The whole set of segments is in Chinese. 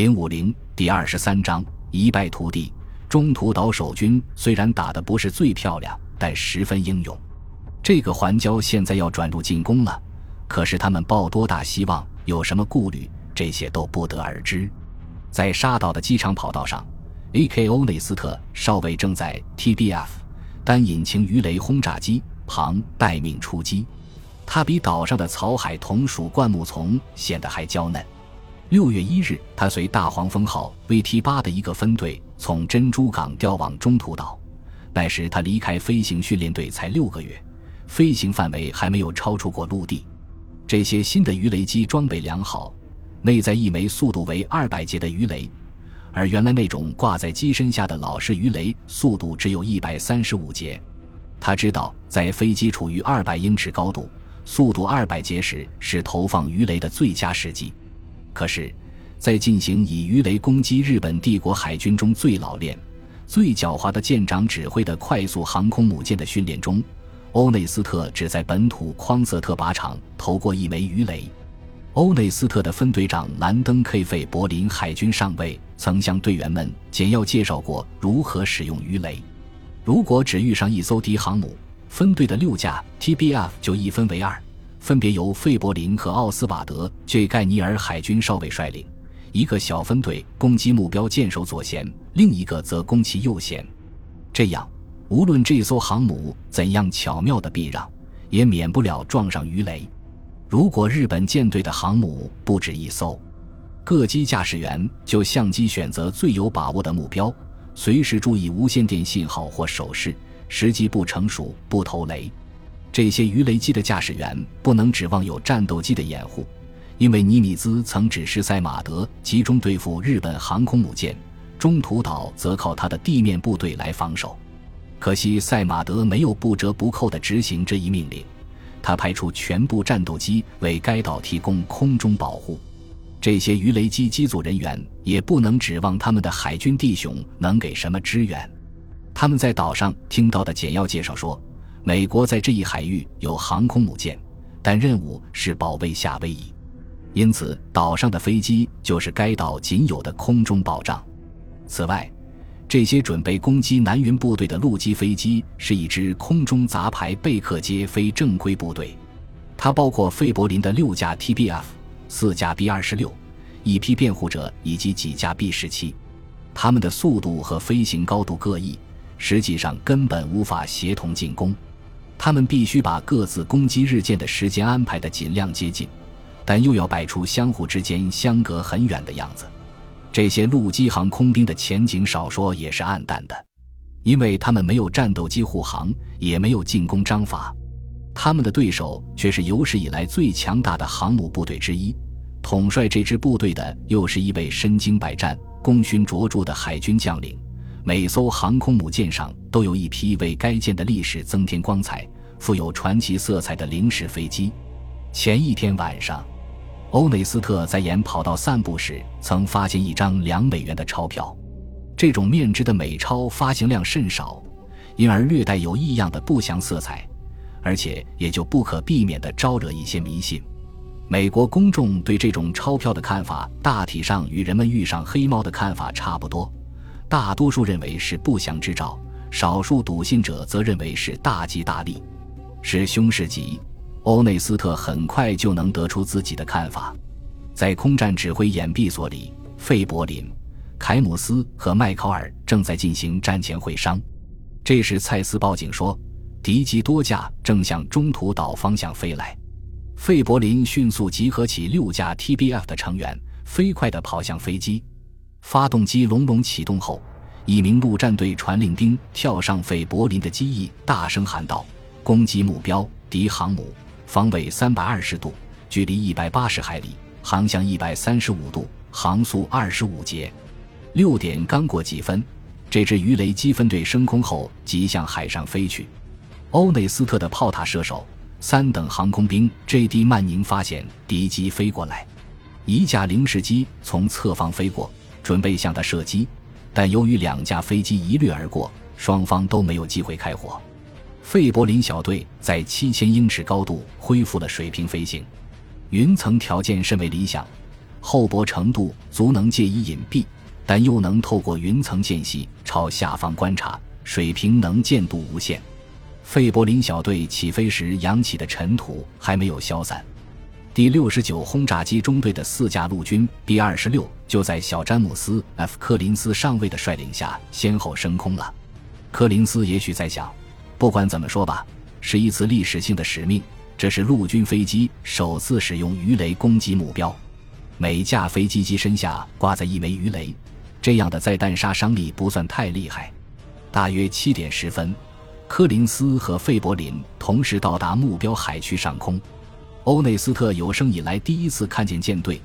零五零第二十三章一败涂地。中途岛守军虽然打得不是最漂亮，但十分英勇。这个环礁现在要转入进攻了，可是他们抱多大希望，有什么顾虑，这些都不得而知。在沙岛的机场跑道上，A.K. 欧内斯特少尉正在 T.B.F. 单引擎鱼雷轰炸机旁待命出击。他比岛上的草海桐属灌木丛显得还娇嫩。六月一日，他随大黄蜂号 VT 八的一个分队从珍珠港调往中途岛。那时他离开飞行训练队才六个月，飞行范围还没有超出过陆地。这些新的鱼雷机装备良好，内在一枚速度为二百节的鱼雷，而原来那种挂在机身下的老式鱼雷速度只有一百三十五节。他知道，在飞机处于二百英尺高度、速度二百节时，是投放鱼雷的最佳时机。可是，在进行以鱼雷攻击日本帝国海军中最老练、最狡猾的舰长指挥的快速航空母舰的训练中，欧内斯特只在本土匡瑟特靶场投过一枚鱼雷。欧内斯特的分队长兰登 ·K· 费柏林海军上尉曾向队员们简要介绍过如何使用鱼雷。如果只遇上一艘敌航母，分队的六架 TBF 就一分为二。分别由费伯林和奥斯瓦德·这盖尼尔海军少尉率领，一个小分队攻击目标舰首左舷，另一个则攻其右舷。这样，无论这艘航母怎样巧妙的避让，也免不了撞上鱼雷。如果日本舰队的航母不止一艘，各机驾驶员就相机选择最有把握的目标，随时注意无线电信号或手势，时机不成熟不投雷。这些鱼雷机的驾驶员不能指望有战斗机的掩护，因为尼米兹曾指示塞马德集中对付日本航空母舰，中途岛则靠他的地面部队来防守。可惜塞马德没有不折不扣地执行这一命令，他派出全部战斗机为该岛提供空中保护。这些鱼雷机机组人员也不能指望他们的海军弟兄能给什么支援。他们在岛上听到的简要介绍说。美国在这一海域有航空母舰，但任务是保卫夏威夷，因此岛上的飞机就是该岛仅有的空中保障。此外，这些准备攻击南云部队的陆基飞机是一支空中杂牌贝克街非正规部队，它包括费柏林的六架 TBF、四架 B 二十六、一批辩护者以及几架 B 十七，他们的速度和飞行高度各异，实际上根本无法协同进攻。他们必须把各自攻击日舰的时间安排的尽量接近，但又要摆出相互之间相隔很远的样子。这些陆基航空兵的前景少说也是暗淡的，因为他们没有战斗机护航，也没有进攻章法。他们的对手却是有史以来最强大的航母部队之一。统帅这支部队的又是一位身经百战、功勋卓著的海军将领。每艘航空母舰上都有一批为该舰的历史增添光彩、富有传奇色彩的零式飞机。前一天晚上，欧内斯特在沿跑道散步时，曾发现一张两美元的钞票。这种面值的美钞发行量甚少，因而略带有异样的不祥色彩，而且也就不可避免地招惹一些迷信。美国公众对这种钞票的看法，大体上与人们遇上黑猫的看法差不多。大多数认为是不祥之兆，少数笃信者则认为是大吉大利，是凶是吉。欧内斯特很快就能得出自己的看法。在空战指挥掩蔽所里，费柏林、凯姆斯和麦考尔正在进行战前会商。这时，蔡斯报警说，敌机多架正向中途岛方向飞来。费柏林迅速集合起六架 TBF 的成员，飞快地跑向飞机。发动机隆隆启动后，一名陆战队传令兵跳上费柏林的机翼，大声喊道：“攻击目标，敌航母，方位三百二十度，距离一百八十海里，航向一百三十五度，航速二十五节。”六点刚过几分，这支鱼雷机分队升空后即向海上飞去。欧内斯特的炮塔射手三等航空兵 J.D. 曼宁发现敌机飞过来，一架零式机从侧方飞过。准备向他射击，但由于两架飞机一掠而过，双方都没有机会开火。费柏林小队在七千英尺高度恢复了水平飞行，云层条件甚为理想，厚薄程度足能借以隐蔽，但又能透过云层间隙朝下方观察，水平能见度无限。费柏林小队起飞时扬起的尘土还没有消散。第六十九轰炸机中队的四架陆军 B 二十六就在小詹姆斯 ·F· 柯林斯上尉的率领下先后升空了。柯林斯也许在想，不管怎么说吧，是一次历史性的使命。这是陆军飞机首次使用鱼雷攻击目标。每架飞机机身下挂在一枚鱼雷，这样的载弹杀伤力不算太厉害。大约七点十分，柯林斯和费柏林同时到达目标海区上空。欧内斯特有生以来第一次看见舰队，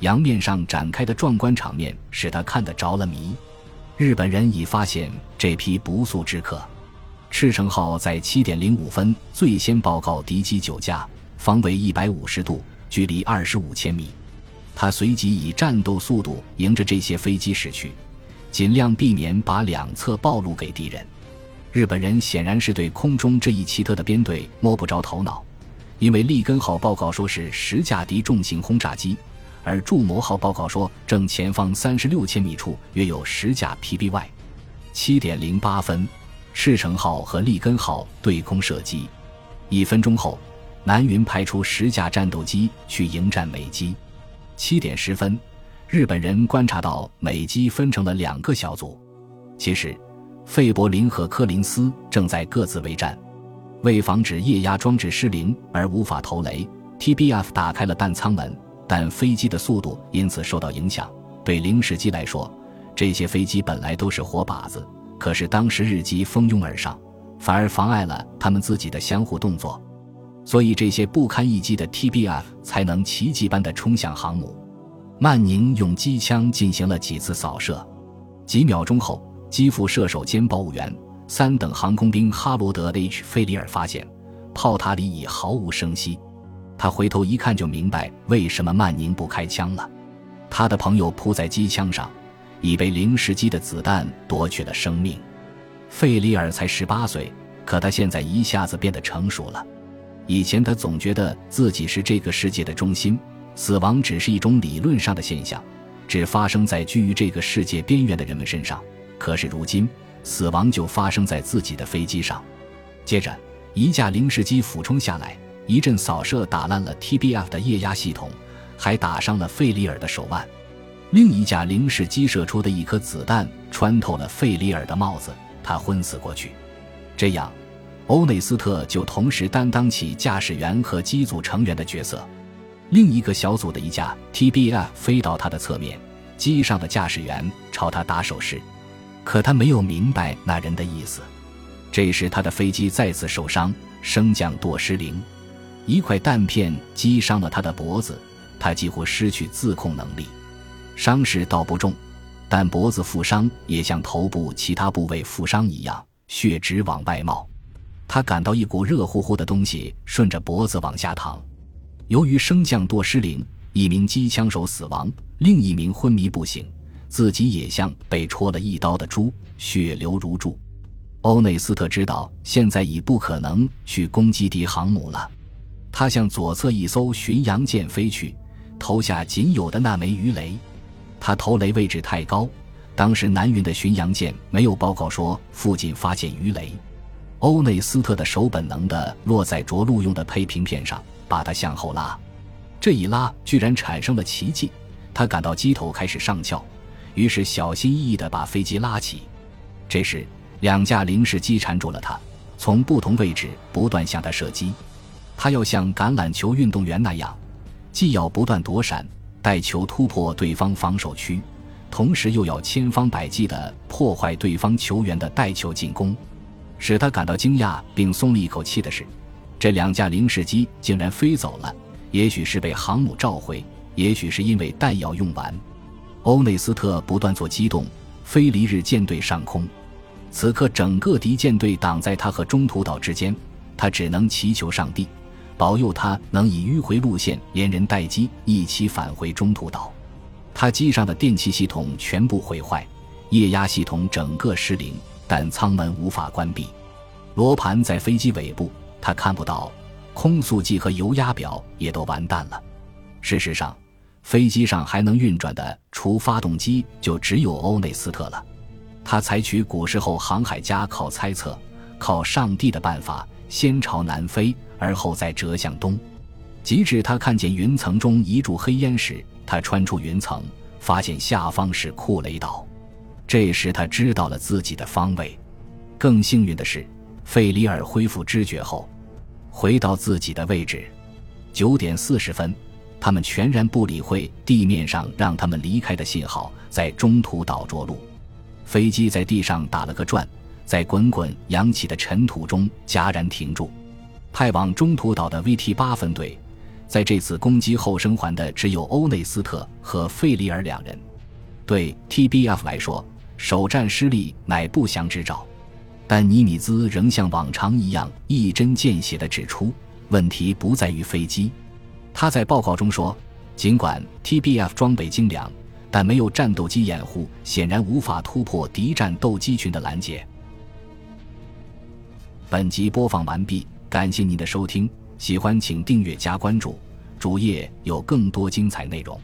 洋面上展开的壮观场面使他看得着了迷。日本人已发现这批不速之客。赤城号在七点零五分最先报告敌机九架，方位一百五十度，距离二十五千米。他随即以战斗速度迎着这些飞机驶去，尽量避免把两侧暴露给敌人。日本人显然是对空中这一奇特的编队摸不着头脑，因为利根号报告说是十架敌重型轰炸机，而筑摩号报告说正前方三十六千米处约有十架 PBY。七点零八分。赤城号和利根号对空射击，一分钟后，南云派出十架战斗机去迎战美机。七点十分，日本人观察到美机分成了两个小组。其实，费伯林和柯林斯正在各自为战。为防止液压装置失灵而无法投雷，TBF 打开了弹舱门，但飞机的速度因此受到影响。对零式机来说，这些飞机本来都是活靶子。可是当时日机蜂拥而上，反而妨碍了他们自己的相互动作，所以这些不堪一击的 TBF 才能奇迹般的冲向航母。曼宁用机枪进行了几次扫射，几秒钟后，机腹射手兼报务员、三等航空兵哈罗德 ·H· 费里尔发现炮塔里已毫无声息。他回头一看就明白为什么曼宁不开枪了，他的朋友扑在机枪上。已被零式机的子弹夺去了生命。费里尔才十八岁，可他现在一下子变得成熟了。以前他总觉得自己是这个世界的中心，死亡只是一种理论上的现象，只发生在居于这个世界边缘的人们身上。可是如今，死亡就发生在自己的飞机上。接着，一架零式机俯冲下来，一阵扫射打烂了 TBF 的液压系统，还打伤了费里尔的手腕。另一架零式机射出的一颗子弹穿透了费里尔的帽子，他昏死过去。这样，欧内斯特就同时担当起驾驶员和机组成员的角色。另一个小组的一架 TBF 飞到他的侧面，机上的驾驶员朝他打手势，可他没有明白那人的意思。这时，他的飞机再次受伤，升降舵失灵，一块弹片击伤了他的脖子，他几乎失去自控能力。伤势倒不重，但脖子负伤也像头部其他部位负伤一样，血直往外冒。他感到一股热乎乎的东西顺着脖子往下淌。由于升降舵失灵，一名机枪手死亡，另一名昏迷不醒，自己也像被戳了一刀的猪，血流如注。欧内斯特知道现在已不可能去攻击敌航母了，他向左侧一艘巡洋舰飞去，投下仅有的那枚鱼雷。他投雷位置太高，当时南云的巡洋舰没有报告说附近发现鱼雷。欧内斯特的手本能地落在着陆用的配平片上，把它向后拉。这一拉居然产生了奇迹，他感到机头开始上翘，于是小心翼翼地把飞机拉起。这时，两架零式机缠住了他，从不同位置不断向他射击。他要像橄榄球运动员那样，既要不断躲闪。带球突破对方防守区，同时又要千方百计地破坏对方球员的带球进攻。使他感到惊讶并松了一口气的是，这两架零式机竟然飞走了。也许是被航母召回，也许是因为弹药用完。欧内斯特不断做机动，飞离日舰队上空。此刻，整个敌舰队挡在他和中途岛之间，他只能祈求上帝。保佑他能以迂回路线连人带机一起返回中途岛。他机上的电气系统全部毁坏，液压系统整个失灵，但舱门无法关闭。罗盘在飞机尾部，他看不到。空速计和油压表也都完蛋了。事实上，飞机上还能运转的，除发动机就只有欧内斯特了。他采取古时候航海家靠猜测、靠上帝的办法，先朝南飞，而后再折向东。即使他看见云层中一柱黑烟时，他穿出云层，发现下方是库雷岛。这时他知道了自己的方位。更幸运的是，费里尔恢复知觉后，回到自己的位置。九点四十分，他们全然不理会地面上让他们离开的信号，在中途岛着陆。飞机在地上打了个转，在滚滚扬起的尘土中戛然停住。派往中途岛的 VT 八分队，在这次攻击后生还的只有欧内斯特和费里尔两人。对 TBF 来说，首战失利乃不祥之兆。但尼米兹仍像往常一样一针见血地指出，问题不在于飞机。他在报告中说，尽管 TBF 装备精良。但没有战斗机掩护，显然无法突破敌战斗机群的拦截。本集播放完毕，感谢您的收听，喜欢请订阅加关注，主页有更多精彩内容。